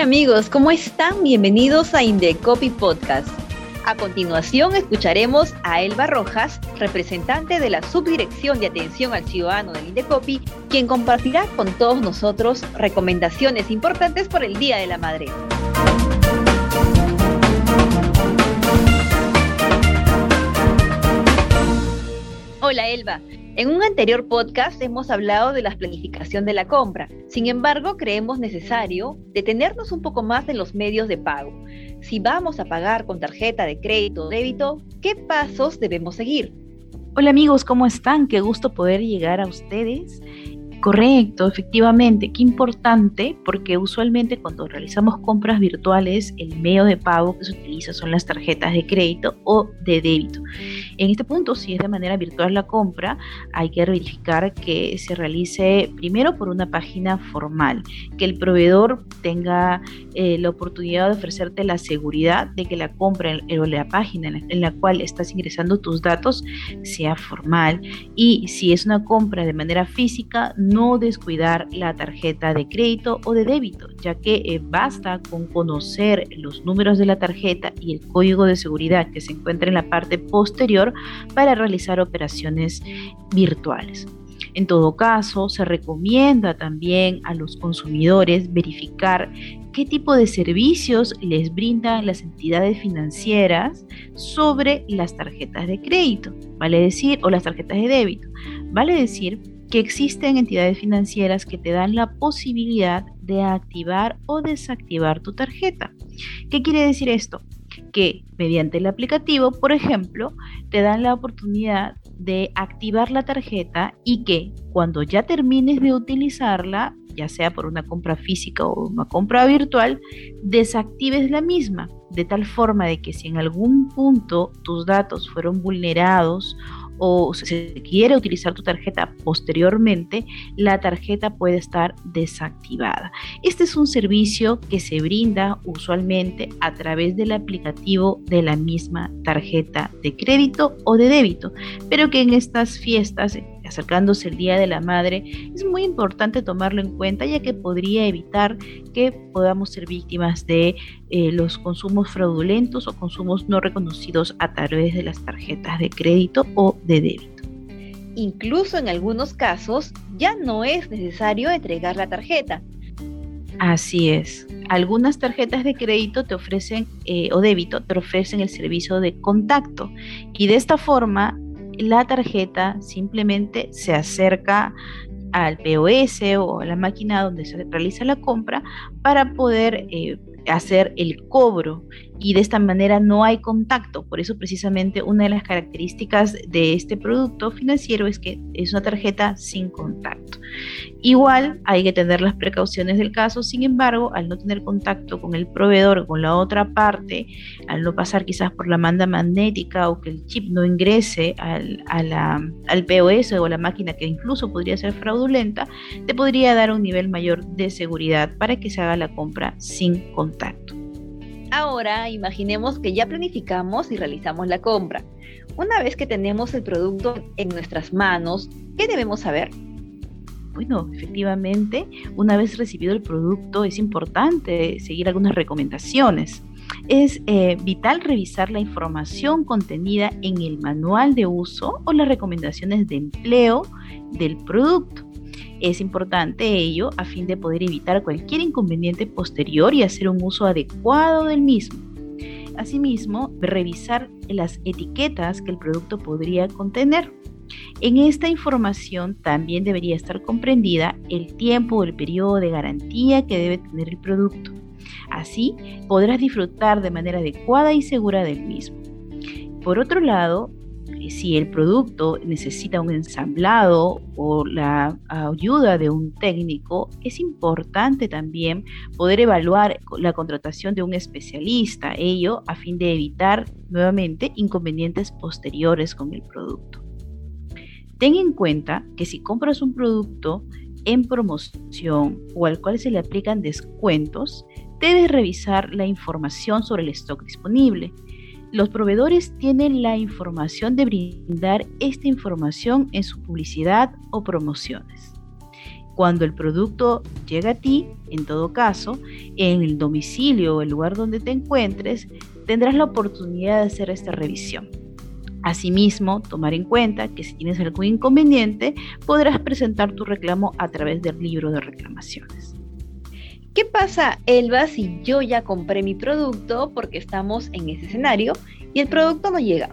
Hola amigos, ¿cómo están? Bienvenidos a Indecopy Podcast. A continuación escucharemos a Elba Rojas, representante de la Subdirección de Atención al Ciudadano del Indecopy, quien compartirá con todos nosotros recomendaciones importantes por el Día de la Madre. Hola Elba, en un anterior podcast hemos hablado de la planificación de la compra. Sin embargo, creemos necesario detenernos un poco más en los medios de pago. Si vamos a pagar con tarjeta de crédito o débito, ¿qué pasos debemos seguir? Hola amigos, ¿cómo están? Qué gusto poder llegar a ustedes Correcto, efectivamente, qué importante, porque usualmente cuando realizamos compras virtuales, el medio de pago que se utiliza son las tarjetas de crédito o de débito. En este punto, si es de manera virtual la compra, hay que verificar que se realice primero por una página formal, que el proveedor tenga eh, la oportunidad de ofrecerte la seguridad de que la compra o la página en la cual estás ingresando tus datos sea formal y si es una compra de manera física, descuidar la tarjeta de crédito o de débito, ya que eh, basta con conocer los números de la tarjeta y el código de seguridad que se encuentra en la parte posterior para realizar operaciones virtuales. En todo caso, se recomienda también a los consumidores verificar qué tipo de servicios les brindan las entidades financieras sobre las tarjetas de crédito, vale decir, o las tarjetas de débito. Vale decir que existen entidades financieras que te dan la posibilidad de activar o desactivar tu tarjeta. ¿Qué quiere decir esto? Que mediante el aplicativo, por ejemplo, te dan la oportunidad de activar la tarjeta y que cuando ya termines de utilizarla, ya sea por una compra física o una compra virtual, desactives la misma, de tal forma de que si en algún punto tus datos fueron vulnerados o si se quiere utilizar tu tarjeta posteriormente, la tarjeta puede estar desactivada. Este es un servicio que se brinda usualmente a través del aplicativo de la misma tarjeta de crédito o de débito, pero que en estas fiestas acercándose el Día de la Madre, es muy importante tomarlo en cuenta ya que podría evitar que podamos ser víctimas de eh, los consumos fraudulentos o consumos no reconocidos a través de las tarjetas de crédito o de débito. Incluso en algunos casos ya no es necesario entregar la tarjeta. Así es. Algunas tarjetas de crédito te ofrecen eh, o débito te ofrecen el servicio de contacto y de esta forma la tarjeta simplemente se acerca al POS o a la máquina donde se realiza la compra para poder eh, hacer el cobro y de esta manera no hay contacto. Por eso precisamente una de las características de este producto financiero es que es una tarjeta sin contacto. Igual hay que tener las precauciones del caso, sin embargo, al no tener contacto con el proveedor, con la otra parte, al no pasar quizás por la manda magnética o que el chip no ingrese al, POS o la máquina que incluso podría ser fraudulenta, te podría dar un nivel mayor de seguridad para que se haga la compra sin contacto. Ahora imaginemos que ya planificamos y realizamos la compra. Una vez que tenemos el producto en nuestras manos, ¿qué debemos saber? Bueno, efectivamente, una vez recibido el producto es importante seguir algunas recomendaciones. Es eh, vital revisar la información contenida en el manual de uso o las recomendaciones de empleo del producto. Es importante ello a fin de poder evitar cualquier inconveniente posterior y hacer un uso adecuado del mismo. Asimismo, revisar las etiquetas que el producto podría contener. En esta información también debería estar comprendida el tiempo o el periodo de garantía que debe tener el producto. Así podrás disfrutar de manera adecuada y segura del mismo. Por otro lado, si el producto necesita un ensamblado o la ayuda de un técnico, es importante también poder evaluar la contratación de un especialista, ello a fin de evitar nuevamente inconvenientes posteriores con el producto. Ten en cuenta que si compras un producto en promoción o al cual se le aplican descuentos, debes revisar la información sobre el stock disponible los proveedores tienen la información de brindar esta información en su publicidad o promociones. Cuando el producto llega a ti, en todo caso, en el domicilio o el lugar donde te encuentres, tendrás la oportunidad de hacer esta revisión. Asimismo, tomar en cuenta que si tienes algún inconveniente, podrás presentar tu reclamo a través del libro de reclamaciones. ¿Qué pasa, Elba, si yo ya compré mi producto porque estamos en ese escenario y el producto no llega?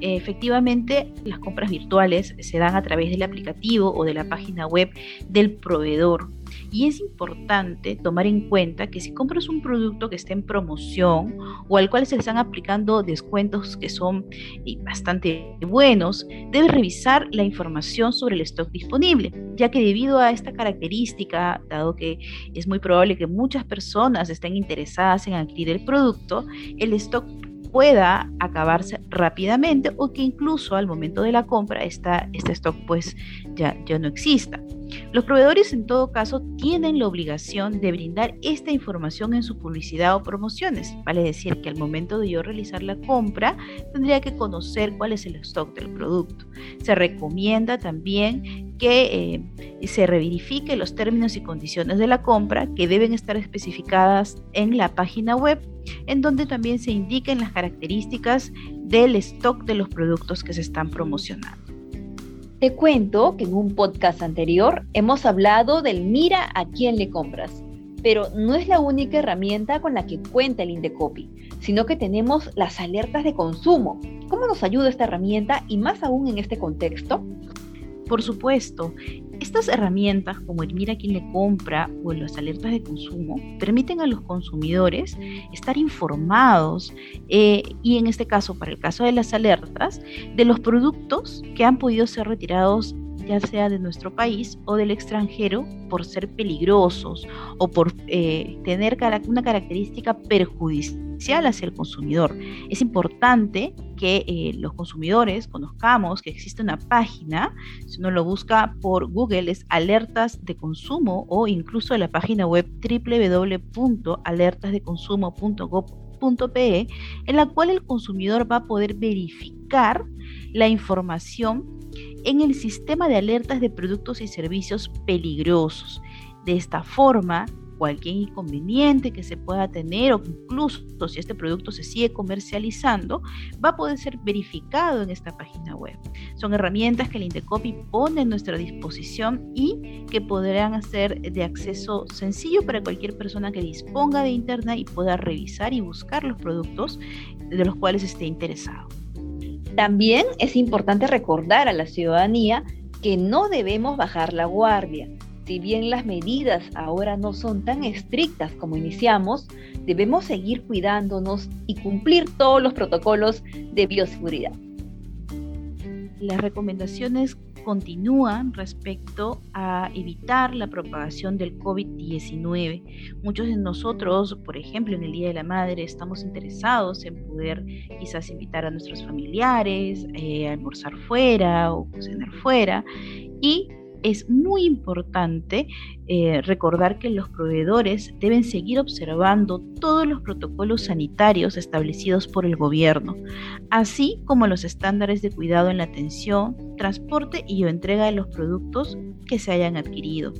Efectivamente, las compras virtuales se dan a través del aplicativo o de la página web del proveedor. Y es importante tomar en cuenta que si compras un producto que esté en promoción o al cual se están aplicando descuentos que son eh, bastante buenos, debes revisar la información sobre el stock disponible, ya que debido a esta característica, dado que es muy probable que muchas personas estén interesadas en adquirir el producto, el stock pueda acabarse rápidamente o que incluso al momento de la compra esta, este stock pues ya, ya no exista. Los proveedores en todo caso tienen la obligación de brindar esta información en su publicidad o promociones. Vale decir que al momento de yo realizar la compra tendría que conocer cuál es el stock del producto. Se recomienda también que eh, se reverifique los términos y condiciones de la compra que deben estar especificadas en la página web en donde también se indiquen las características del stock de los productos que se están promocionando. Te cuento que en un podcast anterior hemos hablado del mira a quién le compras, pero no es la única herramienta con la que cuenta el Indecopy, sino que tenemos las alertas de consumo. ¿Cómo nos ayuda esta herramienta y más aún en este contexto? Por supuesto, estas herramientas como el mira quién le compra o las alertas de consumo permiten a los consumidores estar informados eh, y en este caso, para el caso de las alertas, de los productos que han podido ser retirados ya sea de nuestro país o del extranjero, por ser peligrosos o por eh, tener una característica perjudicial hacia el consumidor. Es importante que eh, los consumidores conozcamos que existe una página, si uno lo busca por Google, es alertas de consumo o incluso la página web www.alertasdeconsumo.gov.pe, en la cual el consumidor va a poder verificar la información en el sistema de alertas de productos y servicios peligrosos. De esta forma, cualquier inconveniente que se pueda tener o incluso si este producto se sigue comercializando, va a poder ser verificado en esta página web. Son herramientas que el Indecopy pone a nuestra disposición y que podrán ser de acceso sencillo para cualquier persona que disponga de internet y pueda revisar y buscar los productos de los cuales esté interesado. También es importante recordar a la ciudadanía que no debemos bajar la guardia. Si bien las medidas ahora no son tan estrictas como iniciamos, debemos seguir cuidándonos y cumplir todos los protocolos de bioseguridad. Las recomendaciones continúan respecto a evitar la propagación del COVID-19. Muchos de nosotros, por ejemplo, en el Día de la Madre, estamos interesados en poder quizás invitar a nuestros familiares eh, a almorzar fuera o cenar fuera y es muy importante eh, recordar que los proveedores deben seguir observando todos los protocolos sanitarios establecidos por el gobierno, así como los estándares de cuidado en la atención, transporte y o entrega de los productos que se hayan adquirido,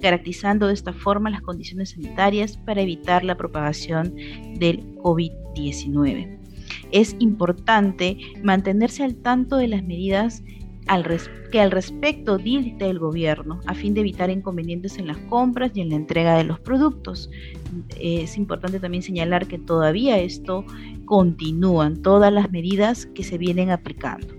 garantizando de esta forma las condiciones sanitarias para evitar la propagación del COVID-19. Es importante mantenerse al tanto de las medidas que al respecto dicte el gobierno a fin de evitar inconvenientes en las compras y en la entrega de los productos. Es importante también señalar que todavía esto continúan todas las medidas que se vienen aplicando.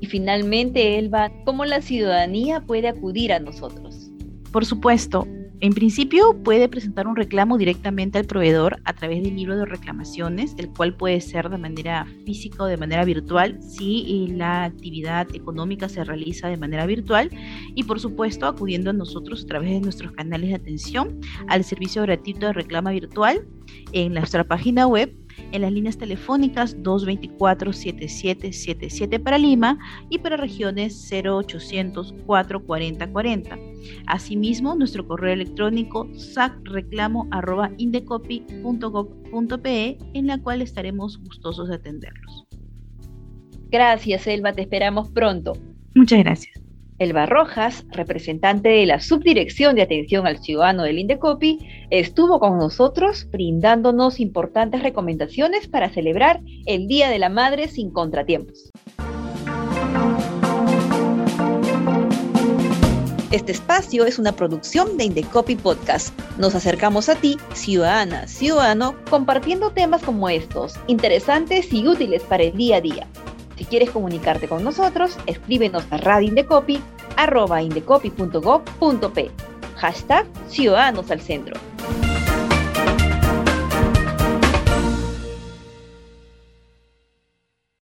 Y finalmente, Elba, ¿cómo la ciudadanía puede acudir a nosotros? Por supuesto, en principio puede presentar un reclamo directamente al proveedor a través del libro de reclamaciones, el cual puede ser de manera física o de manera virtual si la actividad económica se realiza de manera virtual. Y por supuesto acudiendo a nosotros a través de nuestros canales de atención al servicio gratuito de reclama virtual en nuestra página web en las líneas telefónicas 224-7777 para Lima y para regiones 0800 440 40. Asimismo, nuestro correo electrónico sacreclamo.indecopy.gov.pe en la cual estaremos gustosos de atenderlos. Gracias, Elba, te esperamos pronto. Muchas gracias. Elba Rojas, representante de la Subdirección de Atención al Ciudadano del Indecopi, estuvo con nosotros brindándonos importantes recomendaciones para celebrar el Día de la Madre sin contratiempos. Este espacio es una producción de Indecopi Podcast. Nos acercamos a ti, ciudadana, ciudadano, compartiendo temas como estos, interesantes y útiles para el día a día. Si quieres comunicarte con nosotros, escríbenos a radioindecopi. Hashtag Ciudadanos al Centro.